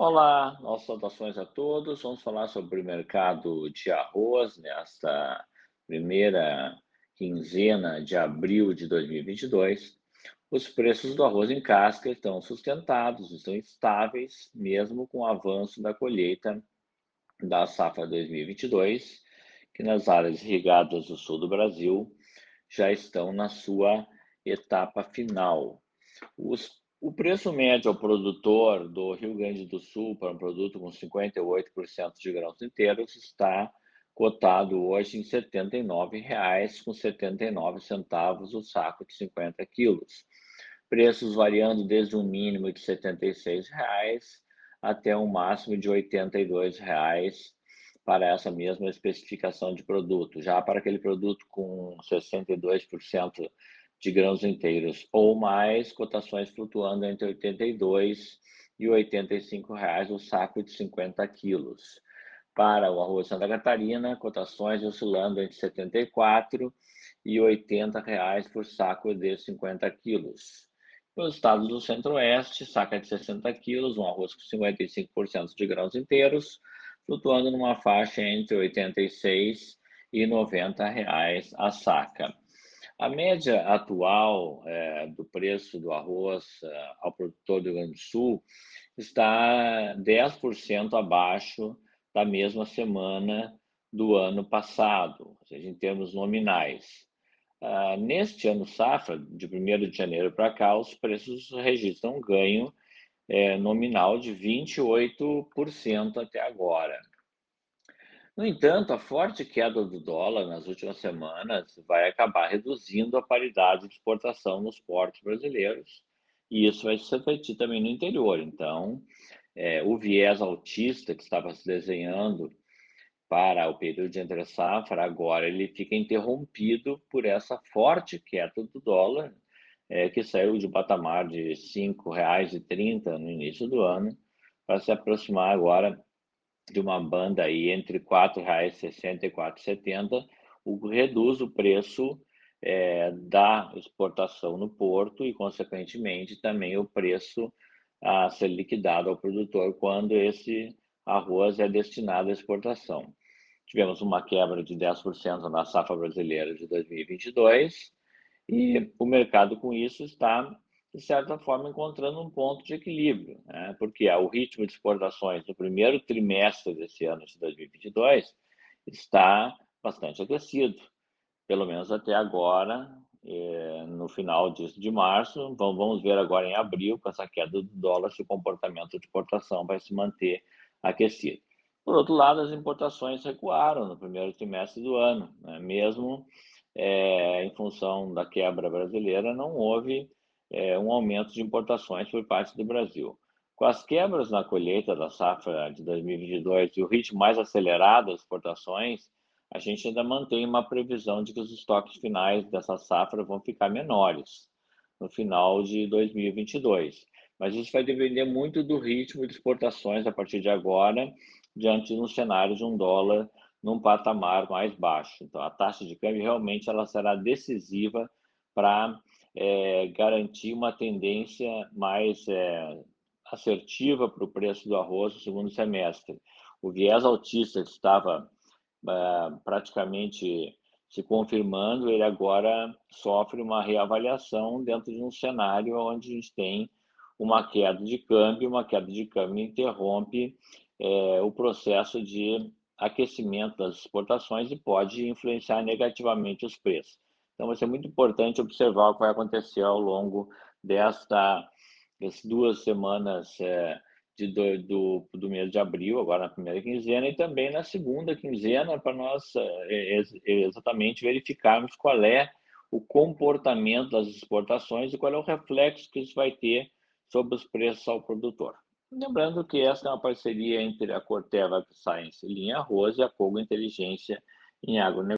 Olá, nossas saudações a todos. Vamos falar sobre o mercado de arroz nesta primeira quinzena de abril de 2022. Os preços do arroz em casca estão sustentados, estão estáveis, mesmo com o avanço da colheita da safra 2022, que nas áreas irrigadas do sul do Brasil já estão na sua etapa final. Os o preço médio ao produtor do Rio Grande do Sul para um produto com 58% de grãos inteiros está cotado hoje em R$ 79,79 o saco de 50 quilos. Preços variando desde um mínimo de 76 reais até um máximo de 82 reais para essa mesma especificação de produto. Já para aquele produto com 62% de grãos inteiros ou mais, cotações flutuando entre 82 e 85 reais o saco de 50 quilos. Para o arroz Santa Catarina, cotações oscilando entre 74 e 80 reais por saco de 50 quilos. Nos estados do Centro-Oeste, saca de 60 quilos, um arroz com 55% de grãos inteiros, flutuando numa faixa entre 86 e 90 reais a saca. A média atual é, do preço do arroz é, ao produtor do Rio Grande do Sul está 10% abaixo da mesma semana do ano passado, ou seja, em termos nominais. Uh, neste ano safra, de 1 de janeiro para cá, os preços registram um ganho é, nominal de 28% até agora. No entanto, a forte queda do dólar nas últimas semanas vai acabar reduzindo a paridade de exportação nos portos brasileiros, e isso vai se refletir também no interior. Então, é, o viés altista que estava se desenhando para o período de entre safra, agora ele fica interrompido por essa forte queda do dólar, é, que saiu de um patamar de R$ 5,30 no início do ano, para se aproximar agora de uma banda aí entre R$ 4,60 e R$ 4,70, o reduz o preço é, da exportação no porto e, consequentemente, também o preço a ser liquidado ao produtor quando esse arroz é destinado à exportação. Tivemos uma quebra de 10% na safra brasileira de 2022 e o mercado com isso está de certa forma, encontrando um ponto de equilíbrio, né? porque o ritmo de exportações no primeiro trimestre desse ano de 2022 está bastante aquecido, pelo menos até agora, eh, no final de, de março. Vamos ver agora em abril, com essa queda do dólar, se o comportamento de exportação vai se manter aquecido. Por outro lado, as importações recuaram no primeiro trimestre do ano, né? mesmo é, em função da quebra brasileira, não houve é, um aumento de importações por parte do Brasil. Com as quebras na colheita da safra de 2022 e o ritmo mais acelerado das exportações, a gente ainda mantém uma previsão de que os estoques finais dessa safra vão ficar menores no final de 2022. Mas isso vai depender muito do ritmo de exportações a partir de agora, diante de um cenário de um dólar num patamar mais baixo. Então, a taxa de câmbio realmente ela será decisiva para é, garantir uma tendência mais é, assertiva para o preço do arroz no segundo semestre. O viés altista que estava é, praticamente se confirmando, ele agora sofre uma reavaliação dentro de um cenário onde a gente tem uma queda de câmbio, uma queda de câmbio interrompe é, o processo de aquecimento das exportações e pode influenciar negativamente os preços. Então, vai ser muito importante observar o que vai acontecer ao longo desta, duas semanas é, de, do, do, do, mês de abril, agora na primeira quinzena, e também na segunda quinzena, para nós é, exatamente verificarmos qual é o comportamento das exportações e qual é o reflexo que isso vai ter sobre os preços ao produtor. Lembrando que essa é uma parceria entre a Corteva Science Linha Arroz e a Cogo Inteligência em Agronegócio.